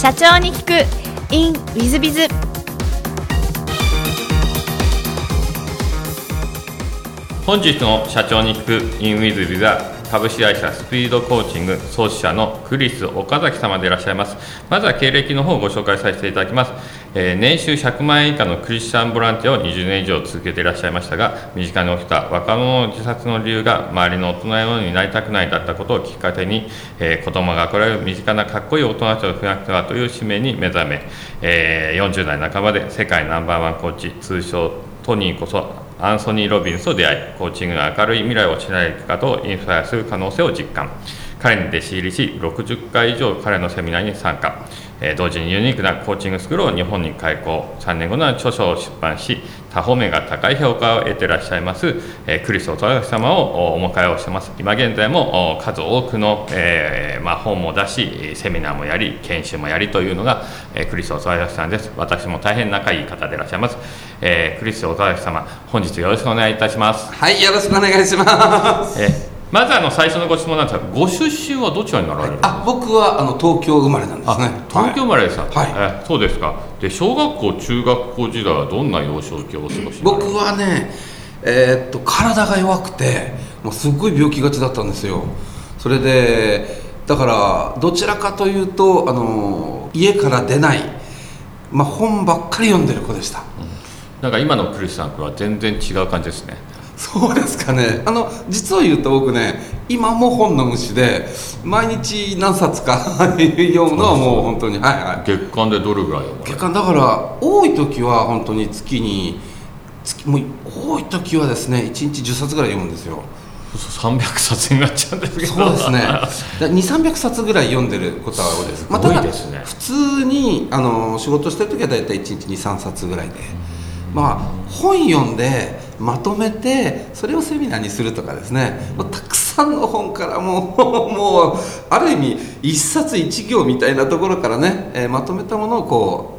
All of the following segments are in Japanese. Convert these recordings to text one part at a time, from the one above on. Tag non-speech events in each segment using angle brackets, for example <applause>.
社長に聞く。In ウィズビズ本日の社長に聞く in ウィズビズは株式会社スピードコーチング創始者のクリス岡崎様でいらっしゃいます。まずは経歴の方をご紹介させていただきます、え、年収100万円以下のクリスチャンボランティアを20年以上続けていらっしゃいましたが身近に起きた若者の自殺の理由が周りの大人のようになりたくないだったことをきっかけに、えー、子供がこれを身近なかっこいい大人たちを増やしてはという使命に目覚め、えー、40代半ばで世界ナンバーワンコーチ通称トニーこそアンソニー・ロビンスと出会いコーチングの明るい未来を知られる方をインスパイアする可能性を実感。彼に弟子入りし60回以上彼のセミナーに参加、えー、同時にユニークなコーチングスクールを日本に開講3年後の著書を出版し多方面が高い評価を得ていらっしゃいます、えー、クリス・オトラ様をお迎えをしてます。今現在も数多くの、えー、まあ、本も出しセミナーもやり研修もやりというのが、えクリス・オトラさんです。私も大変仲いい方でいらっしゃいます、えクリス・オトラ様本日よろしくお願いいたします。はいよろしくお願いします、えまずあの最初のご質問なんですがご出身はどちらになられるんですか？あ僕はあの東京生まれなんですね。東京生まれですか、はい、えそうですか。で小学校中学校時代はどんな幼少期をお過ごし僕はねえー、っと体が弱くてもうすっごい病気がちだったんですよ。それでだからどちらかというとあの家から出ない、まあ、本ばっかり読んでる子でした、うん、なんか今のクリスさんは全然違う感じですねそうですかね。あの実を言うと僕ね今も本の虫で毎日何冊か <laughs> 読むのはもう本当にはいはい。月間でどれぐらい月間だから多い時は本当に月に月もう多い時はですね1日10冊ぐらい読むんですよ。300冊になっちゃうんですけど。そうですね。<laughs> 2300冊ぐらい読んでることは多いです。まあ、ただ普通にあの仕事してる時は大体1日23冊ぐらいで。まあ本読んでまとめてそれをセミナーにするとかですね。もうたくさんの本からもう <laughs> もうある意味一冊一行みたいなところからね、えー、まとめたものをこ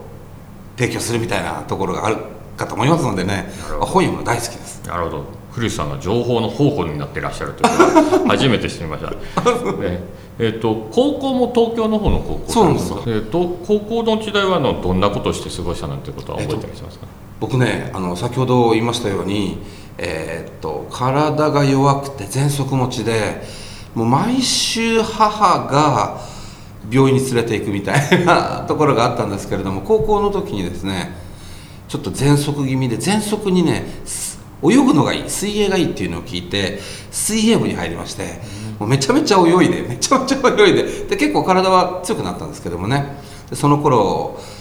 う提供するみたいなところがあるかと思いますのでね。本読むの大好きです。なるほど。クリスさんが情報の宝庫になっていらっしゃるというのは <laughs> 初めて知りました、<laughs> ね。えーと、高校も東京の方の高校そうなんですか、えーと、高校の時代はのどんなことをして過ごしたなんてことは覚えてらっしゃいますか、えー僕ねあの先ほど言いましたように、えー、っと体が弱くて喘息持ちでもう毎週母が病院に連れて行くみたいなところがあったんですけれども高校の時にですねちょっと喘息気味で喘息にね泳ぐのがいい水泳がいいっていうのを聞いて水泳部に入りまして、もうめちゃめちゃ泳いでめちゃめちゃ泳いでで結構体は強くなったんですけどもね。でその頃えー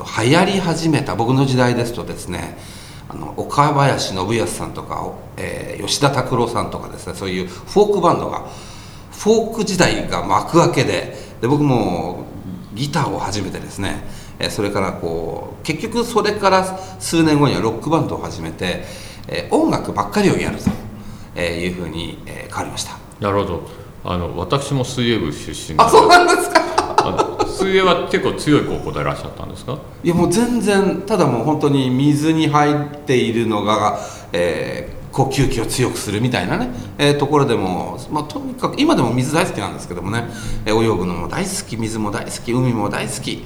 と、流行り始めた僕の時代ですとですねあの岡林信康さんとか、えー、吉田拓郎さんとかですねそういうフォークバンドがフォーク時代が幕開けでで僕もギターを始めてですね、えー、それからこう結局それから数年後にはロックバンドを始めて、えー、音楽ばっかりをやると、えいうふうに、え変わりました。なるほど。あの私も水泳部出身あそうなんですか水泳は結構強い高校でいらっしゃったんですか？いやもう全然ただもう本当に水に入っているのが、えー、呼吸器を強くするみたいなね、えー、ところでも、まあ、とにかく今でも水大好きなんですけどもね、えー、泳ぐのも大好き水も大好き海も大好き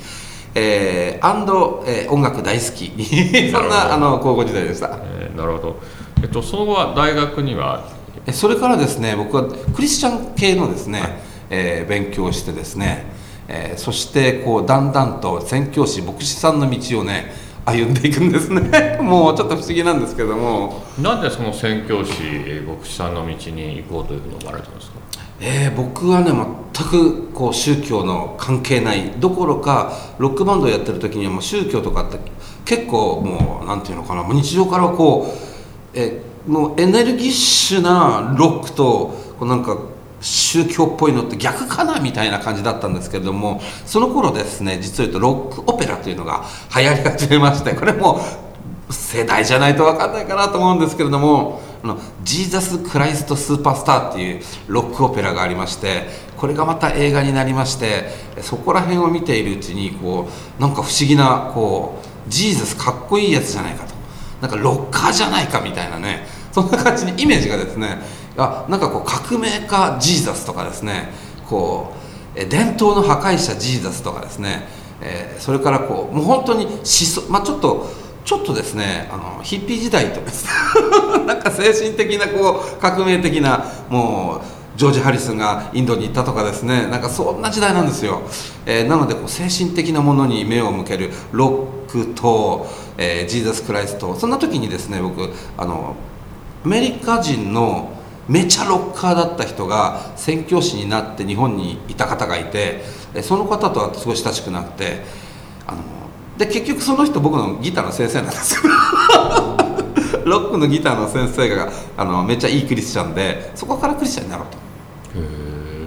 えー、アンド、えー、音楽大好きそんなあの高校時代でした、えー、なるほど、えっと、その後は大学には？それからですね僕はクリスチャン系のですね、はい、えー、勉強してですねえー、そしてこうだんだんと宣教師牧師さんの道をね歩んでいくんですね。<laughs> もうちょっと不思議なんですけども。なんでその宣教師牧師さんの道に行こうというふうに思われたんですか？えー、僕はね全くこう宗教の関係ない。どころかロックバンドをやってる時にはもう宗教とかって結構もうなんていうのかなもう日常からこうえもうエネルギッシュなロックとこうなんか宗教っぽいのって逆かなみたいな感じだったんですけれどもその頃ですね実を言うとロックオペラというのが <laughs> 流行り始めましてこれも世代じゃないと分かんないかなと思うんですけれどもあのジーザス・クライスト・スーパースターっていうロックオペラがありましてこれがまた映画になりましてそこら辺を見ているうちにこうなんか不思議なこうジーザスかっこいいやつじゃないかとなんかロッカーじゃないかみたいなねそんな感じにイメージがですねあなんかこう革命家ジーザスとかですね。こう伝統の破壊者ジーザスとかですね、えーそれからこうもう本当に思想まあちょっとちょっとですねあのヒッピー時代とか <laughs> なんか精神的なこう革命的なもうジョージ・ハリスがインドに行ったとかですね。なんかそんな時代なんですよ、えーなのでこう精神的なものに目を向けるロックと、えージーザス・クライスト。そんな時にですね僕あのアメリカ人のめちゃロッカーだった人が宣教師になって日本にいた方がいてえその方とはすごい親しくなってあので結局その人僕のギターの先生なんですよ。<laughs> ロックのギターの先生があのめっちゃいいクリスチャンでそこからクリスチャンになろうと。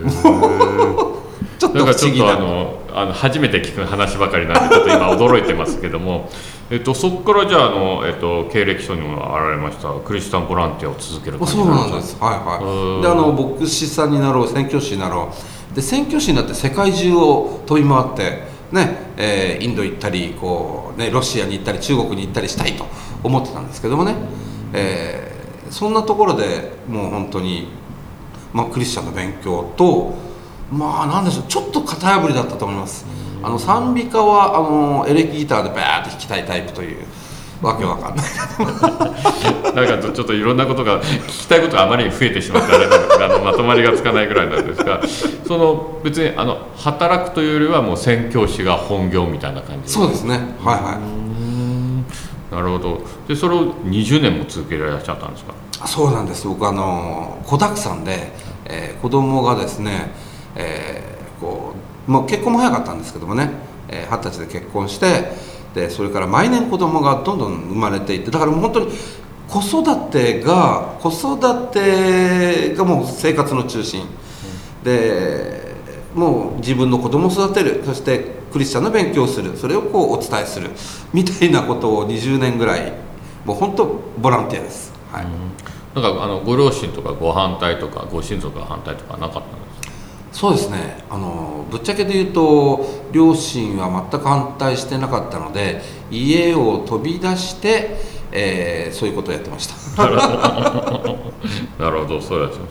<laughs> ちょっと不な。んかちょっと思議なあのあの初めて聞く話ばかりなんでちょっと今驚いてますけども、<laughs> えっと、そこからじゃああの、えっと、経歴書にも現れましたクリスチャンボランティアを続けるそうなんです。はいはい。であの牧師さんになろう宣教師になろう。で宣教師になって世界中を飛び回ってね、えーインド行ったりこう、ね、ロシアに行ったり中国に行ったりしたいと思ってたんですけどもね、えーそんなところでもう本当に、まあ、クリスチャンの勉強とまあなんでしょうちょっと型破りだったと思いますあの賛美歌はあのエレキギターでバーッと弾きたいタイプというわけわかんないなんかちょっといろんなことが聞きたいことがあまりに増えてしまってあのまとまりがつかないぐらいなんですが。その別にあの働くというよりはもう宣教師が本業みたいな感じそうで。すねはいはいなるほど。でそれを20年も続けられっしゃったんですか？そうなんです。僕あの子だくさんで、えー子供がですね、えーもう結婚も早かったんですけどもね。えー二十、歳で結婚してでそれから毎年子供がどんどん生まれていってだからもう本当に子育てが子育てがもう生活の中心、でもう自分の子供を育てる。そしてクリスチャンの勉強をする。それをこうお伝えする。みたいなことを20年ぐらいもう本当ボランティアです、はい。なんかあのご両親とかご反対とかご親族が反対とかなかったんですそうですね。あのぶっちゃけで言うと両親は全く反対してなかったので家を飛び出して、えーそういうことをやってました。<laughs> なるほど。そうやそうや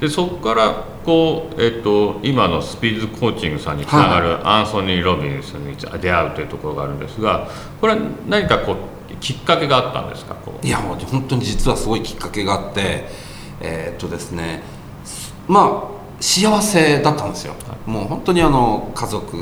でそこからこう、えっと今のスピーズコーチングさんにつながるアンソニー・ロビンスに出会うというところがあるんですがこれは何かこうきっかけがあったんですか？いやもう本当に実はすごいきっかけがあってえーっとですね。まあ幸せだったんですよ。もう本当にあの家族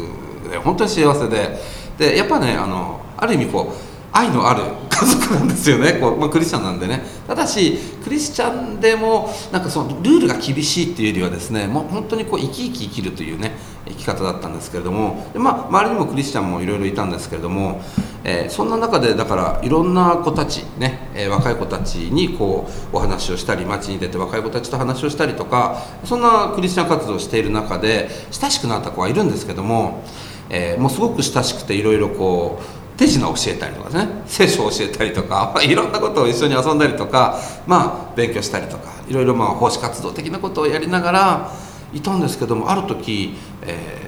で本当に幸せで。でやっぱねあのある意味こう愛のある家族なんですよね。こう、まあ、クリスチャンなんでね。ただしクリスチャンでもなんかそのルールが厳しいっていうよりはですねもう本当にこう生き生き生きるというね生き方だったんですけれども。で、まあ、周りにもクリスチャンもいろいろいたんですけれども、えーそんな中でだからいろんな子たちね、えー若い子たちにこうお話をしたり街に出て若い子たちと話をしたりとかそんなクリスチャン活動をしている中で親しくなった子はいるんですけども、えーもうすごく親しくていろいろこう手品を教えたりとかね聖書を教えたりとか <laughs> いろんなことを一緒に遊んだりとかまあ勉強したりとかいろいろまあ奉仕活動的なことをやりながらいたんですけどもある時、え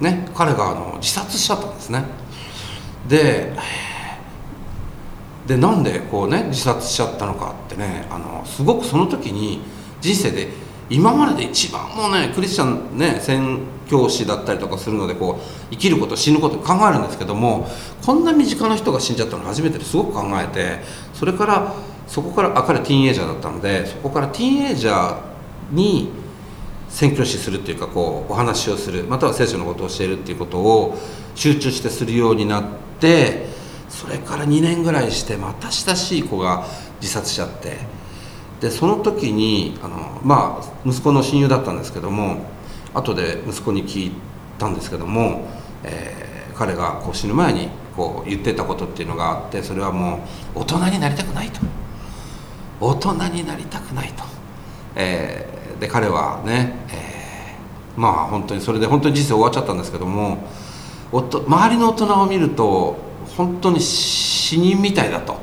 ーね、彼があの自殺しちゃったんですね。ででなんでこうね自殺しちゃったのかってねあのすごくその時に人生で今までで一番もうねクリスチャンね宣教師だったりとかするのでこう生きること死ぬこと考えるんですけどもこんな身近な人が死んじゃったの初めてですごく考えてそれからそこからあ彼ティーンエイジャーだったのでそこからティーンエイジャーに宣教師するっていうかこうお話をするまたは聖書のことを教えるっていうことを集中してするようになってそれから2年ぐらいしてまた親しい子が自殺しちゃってでその時にあのまあ息子の親友だったんですけども後で息子に聞いたんですけども、えー彼がこう死ぬ前にこう言ってたことっていうのがあってそれはもう大人になりたくないと。大人になりたくないと、えで彼はね、えーまあ本当にそれで本当に人生終わっちゃったんですけどもおと周りの大人を見ると本当に死人みたいだと。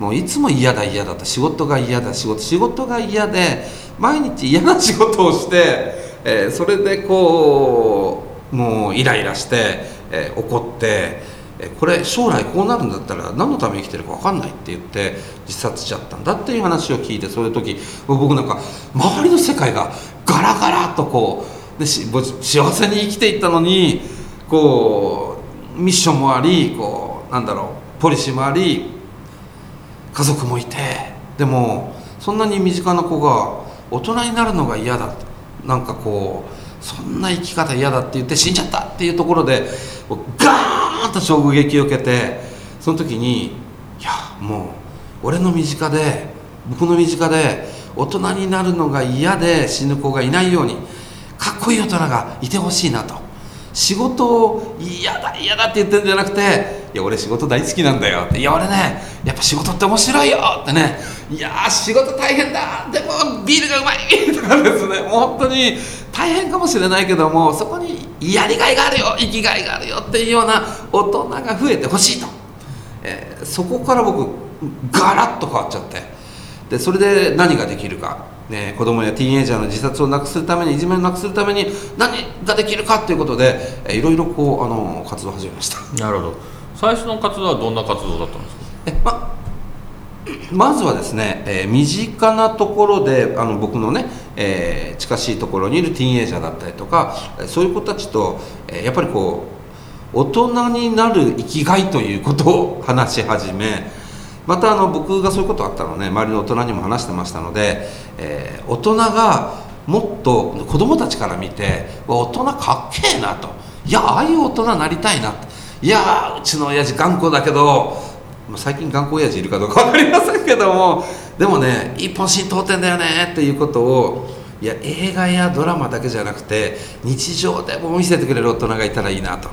もういつも嫌だ嫌だと。仕事が嫌だ仕事仕事が嫌で毎日嫌な仕事をして、えーそれでこうもうイライラして、えー怒って、これ将来こうなるんだったら何のために生きてるか分かんないって言って自殺しちゃったんだっていう話を聞いてその時僕なんか周りの世界がガラガラとこうで幸せに生きていったのにこうミッションもありこうなんだろうポリシーもあり家族もいてでもそんなに身近な子が大人になるのが嫌だなんかこうそんな生き方嫌だって言って死んじゃったっていうところでガーンと衝撃を受けてその時にいやもう俺の身近で僕の身近で大人になるのが嫌で死ぬ子がいないようにかっこいい大人がいてほしいなと。仕事を嫌だ嫌だって言ってるんじゃなくていや俺仕事大好きなんだよって。いや俺ねやっぱ仕事って面白いよってね。いや仕事大変だ。でもビールがうまい。とかですね。本当に大変かもしれないけどもそこにやりがいがあるよ生きがいがあるよっていうような大人が増えてほしいと、えーそこから僕ガラッと変わっちゃって。でそれで何ができるか、ね、子供やティーンエイジャーの自殺をなくすためにいじめをなくすために何ができるかっていうことで、えーいろいろこうあの活動を始めました。なるほど。最初の活動はどんな活動だったんですか？えままずはですね、えー身近なところであの僕のね、えー近しいところにいるティーンエイジャーだったりとかそういう子たちと、えーやっぱりこう大人になる生きがいということを話し始めまたあの僕がそういうことあったのね周りの大人にも話してましたので、えー大人がもっと子供たちから見て大人かっけえなと。いやああいう大人になりたいなといやうちの親父頑固だけど最近頑固親父いるかどうか分かりませんけどもでもね一本心通ってんだよねっていうことをいや映画やドラマだけじゃなくて日常でも見せてくれる大人がいたらいいなと、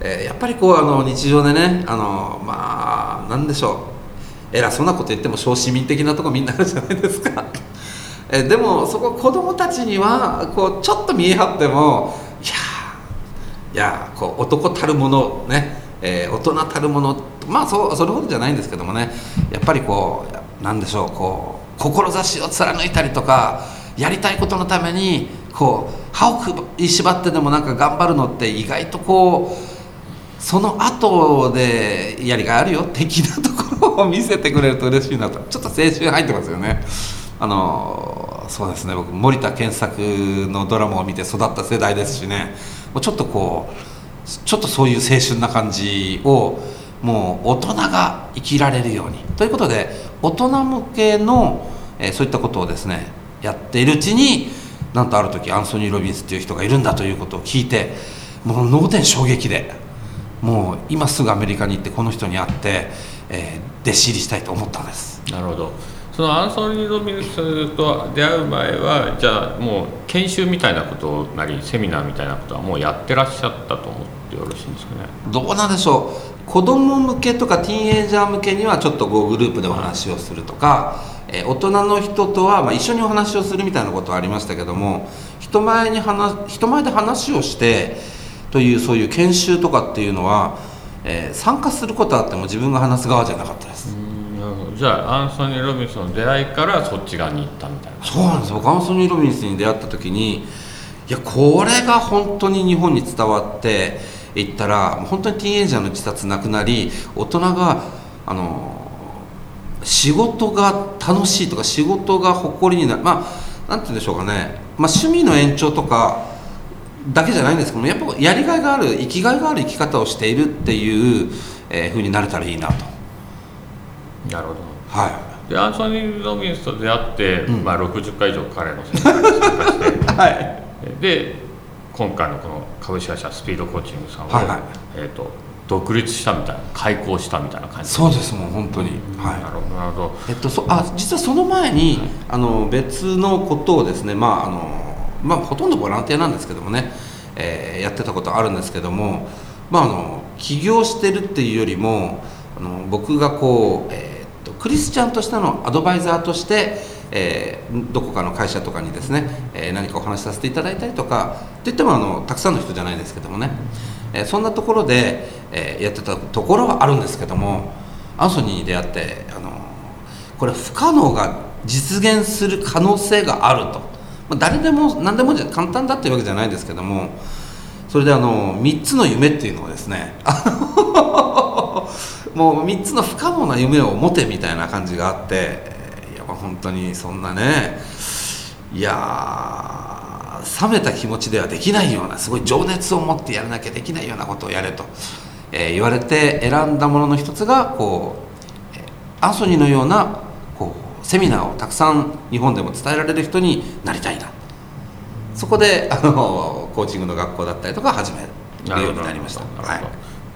えーやっぱりこうあの日常でねあのまあなんでしょう。偉そうなこと言っても小市民的なとこみんなあるじゃないですか。えでもそこ子供たちにはこうちょっと見え張ってもいやいやこう男たるものね、えー大人たるものまあそうそれほどじゃないんですけどもね。やっぱりこうなんでしょうこう志を貫いたりとかやりたいことのためにこう歯を食いしばってでもなんか頑張るのって意外とこうその後でやりがいあるよ的なところを見せてくれると嬉しいなと。ちょっと青春入ってますよね。あのそうですね。僕森田健作のドラマを見て育った世代ですしね。もうちょっとこうちょっとそういう青春な感じをもう大人が生きられるように。ということで大人向けの、えーそういったことをですねやっているうちになんとある時アンソニー・ロビンスっていう人がいるんだということを聞いてもう脳天衝撃でもう今すぐアメリカに行ってこの人に会って、えー弟子入りしたいと思ったんです。なるほど。そのアンソニー・ロビンスと出会う前はじゃあもう研修みたいなことなりセミナーみたいなことはもうやってらっしゃったと思ってよろしいんですかね。どうなんでしょう子供向けとかティーンエイジャー向けにはちょっとグループでお話をするとか、えー大人の人とはまあ一緒にお話をするみたいなことはありましたけども人前に話人前で話をしてというそういう研修とかっていうのは、えー参加することはあっても自分が話す側じゃなかったです、じゃあアンソニー・ロビンスの出会いからそっち側に行ったみたいな。そうなんです僕アンソニー・ロビンスに出会った時にいやこれが本当に日本に伝わっていったら本当にティーンエイジャーの自殺なくなり大人があの仕事が楽しいとか仕事が誇りになるまあなんて言うんでしょうかね、まあ、趣味の延長とかだけじゃないんですけどもやっぱやりがいがある生きがいがある生き方をしているっていう、えー、風になれたらいいなと。なるほど。はでアンソニー・ロビンスと出会って、まあ、60回以上彼のセミナーに参加して。い <laughs> はい。で今回のこの株式会社スピードコーチングさんを、はいはい。えー、と独立したみたいな開校したみたいな感じそうですもん本当に。はい。なるほどなるほど。えっと、そあ実はその前に、あの別のことをですね、まああのまあ、ほとんどボランティアなんですけどもね、えーやってたことあるんですけども、まあ、あの起業してるっていうよりもあの僕がこう、えーっとクリスチャンとしてのアドバイザーとして、えーどこかの会社とかにですね、えー何かお話しさせていただいたりとかといってもあのたくさんの人じゃないですけどもね、えーそんなところで、えやってたところはあるんですけどもアンソニーに出会ってあのこれ不可能が実現する可能性があると、まあ、誰でも何でも簡単だっていうわけじゃないですけどもそれであの3つの夢っていうのをですねもう3つの不可能な夢を持てみたいな感じがあって本当にそんなねいやー冷めた気持ちではできないようなすごい情熱を持ってやらなきゃできないようなことをやれと、えー言われて選んだものの一つがこう、えーアンソニーのようなこうセミナーをたくさん日本でも伝えられる人になりたいな。そこであのコーチングの学校だったりとか始めるようになりました。はい。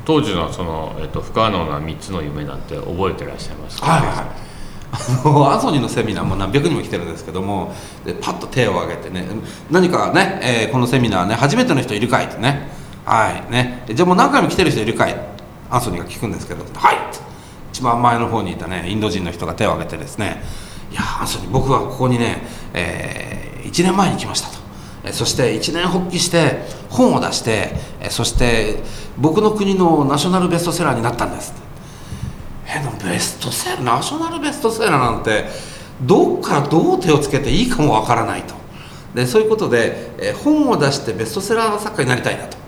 当時のその、えっと、不可能な3つの夢なんて覚えてらっしゃいますか、はいはいアソニーのセミナーも何百人も来てるんですけどもでパッと手を挙げてね何かね、えーこのセミナーね初めての人いるかいってね。はいね。じゃあもう何回も来てる人いるかい？アソニーが聞くんですけど。はい！一番前の方にいたねインド人の人が手を挙げてですね。いやアソニー僕はここにね、え1年前に来ましたと。そして一年発起して本を出してそして僕の国のナショナルベストセラーになったんですえのベストセラーナショナルベストセラーなんてどっからどう手をつけていいかもわからないと。でそういうことで、えー本を出してベストセラー作家になりたいなと、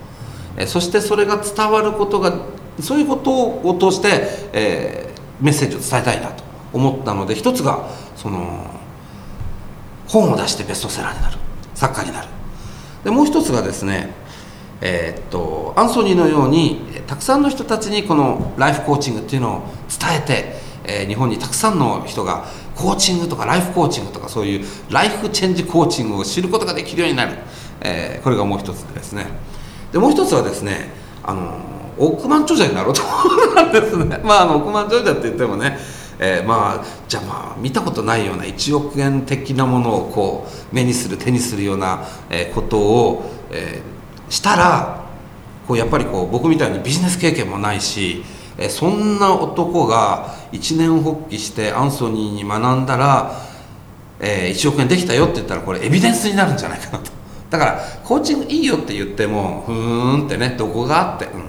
えーそしてそれが伝わることがそういうことを通して、えーメッセージを伝えたいなと思ったので一つがその本を出してベストセラーになる作家になる。でもう一つがですねえーっとアンソニーのようにたくさんの人たちにこのライフコーチングっていうのを伝えて、えー日本にたくさんの人がコーチングとかライフコーチングとかそういうライフチェンジコーチングを知ることができるようになる、えーこれがもう一つですね。でもう一つはですねあの億万長者になろうと思ったんですね。<laughs> まああの億万長者って言ってもねえーまあじゃあまあ見たことないような1億円的なものをこう目にする手にするような、えーことを、えーしたらこうやっぱりこう僕みたいにビジネス経験もないし、えそんな男が一年発起してアンソニーに学んだら、えー1億円できたよって言ったらこれエビデンスになるんじゃないかなと。だからコーチングいいよって言ってもふーんってねどこがあって、うん、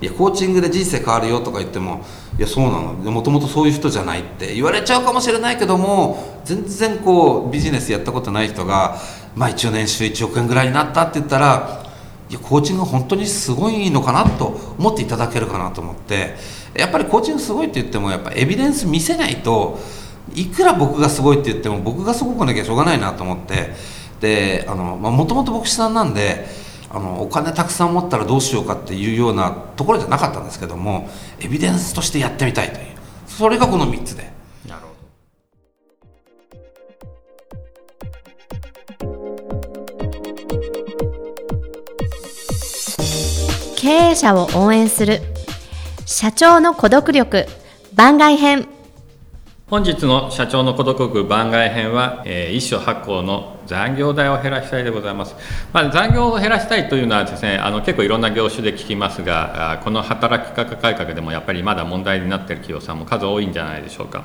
いやコーチングで人生変わるよとか言ってもいやそうなの。もともとそういう人じゃないって。言われちゃうかもしれないけども全然こうビジネスやったことない人がまあ一応年収1億円ぐらいになったって言ったらいやコーチング本当にすごいのかなと思っていただけるかなと思って。やっぱりコーチングすごいって言ってもやっぱエビデンス見せないといくら僕がすごいって言っても僕がすごくなきゃしょうがないなと思って。であのもともと牧師さんなんであのお金たくさん持ったらどうしようかっていうようなところじゃなかったんですけどもエビデンスとしてやってみたいという。それがこの3つで。経営者を応援する。社長の孤独力。番外編。本日の社長の孤独力番外編は、えー一種発行の残業代を減らしたいでございます、まあ、残業を減らしたいというのはですねあの結構いろんな業種で聞きますがあこの働き方改革でもやっぱりまだ問題になっている企業さんも数多いんじゃないでしょうか、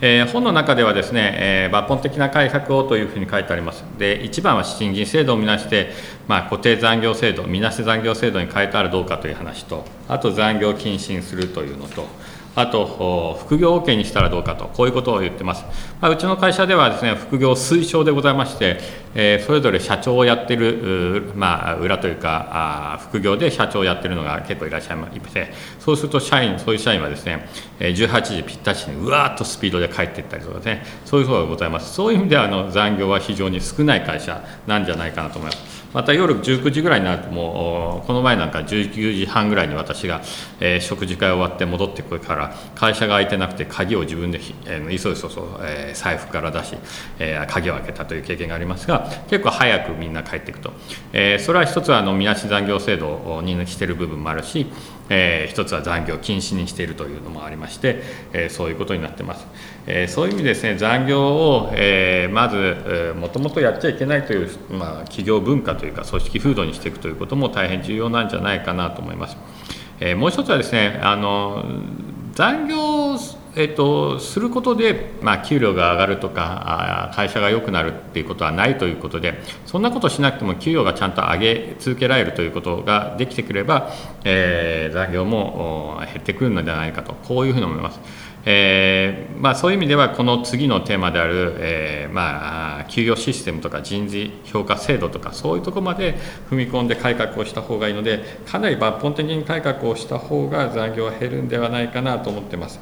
えー本の中ではですね、えー抜本的な改革をというふうに書いてあります。で一番は賃金制度を見なして、まあ、固定残業制度みなし残業制度に変えたらどうかという話とあと残業禁止にするというのとあと副業 OK にしたらどうかと、こういうことを言ってます。まあ、うちの会社ではですね、副業推奨でございまして、えーそれぞれ社長をやってる、まあ、裏というか、あー副業で社長をやってるのが結構いらっしゃいまして、そうすると社員、そういう社員はですね、え18時ぴったしにうわーっとスピードで帰っていったりとかね、そういうことがございます。そういう意味ではあの残業は非常に少ない会社なんじゃないかなと思います。また夜19時ぐらいになるともうこの前なんか19時半ぐらいに私が、えー食事会終わって戻ってくるから会社が開いてなくて鍵を自分で、えー、急いそそ、えー財布から出し、えー鍵を開けたという経験がありますが結構早くみんな帰っていくと、えーそれは一つはあのみなし残業制度にしている部分もあるし、えー一つは残業禁止にしているというのもありまして、えーそういうことになってます、えーそういう意味ですね残業を、えーまずもともとやっちゃいけないという、まあ、企業文化というか組織風土にしていくということも大変重要なんじゃないかなと思います、えーもう一つはですねあの残業えっと、することで、まあ、給料が上がるとかあ会社が良くなるっていうことはないということでそんなことしなくても給与がちゃんと上げ続けられるということができてくれば、えー残業も減ってくるのではないかとこういうふうに思います。えーまあ、そういう意味ではこの次のテーマである、えーまあ、給与システムとか人事評価制度とかそういうところまで踏み込んで改革をした方がいいのでかなり抜本的に改革をした方が残業は減るんではないかなと思ってます。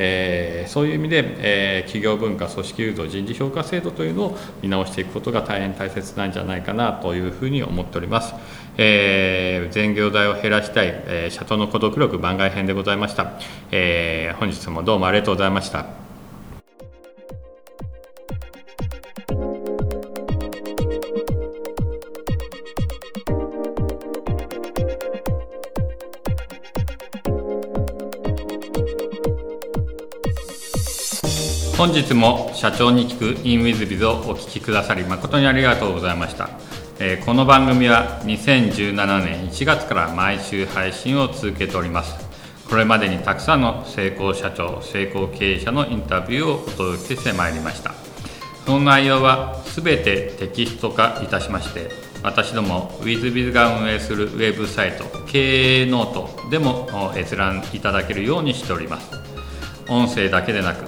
えー、そういう意味で、えー、企業文化組織誘導人事評価制度というのを見直していくことが大変大切なんじゃないかなというふうに思っております、えー、全業代を減らしたい、えー、社長の孤独力番外編でございました、え、本日もどうもありがとうございました。本日も社長に聞く in WizBiz をお聞きくださり誠にありがとうございました、えー、この番組は2017年1月から毎週配信を続けております。これまでにたくさんの成功社長成功経営者のインタビューをお届けしてまいりました。その内容は全てテキスト化いたしまして私ども WizBiz が運営するウェブサイト経営ノートでも閲覧いただけるようにしております。音声だけでなく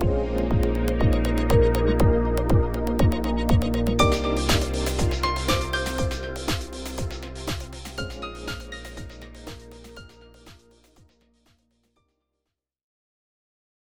Bye.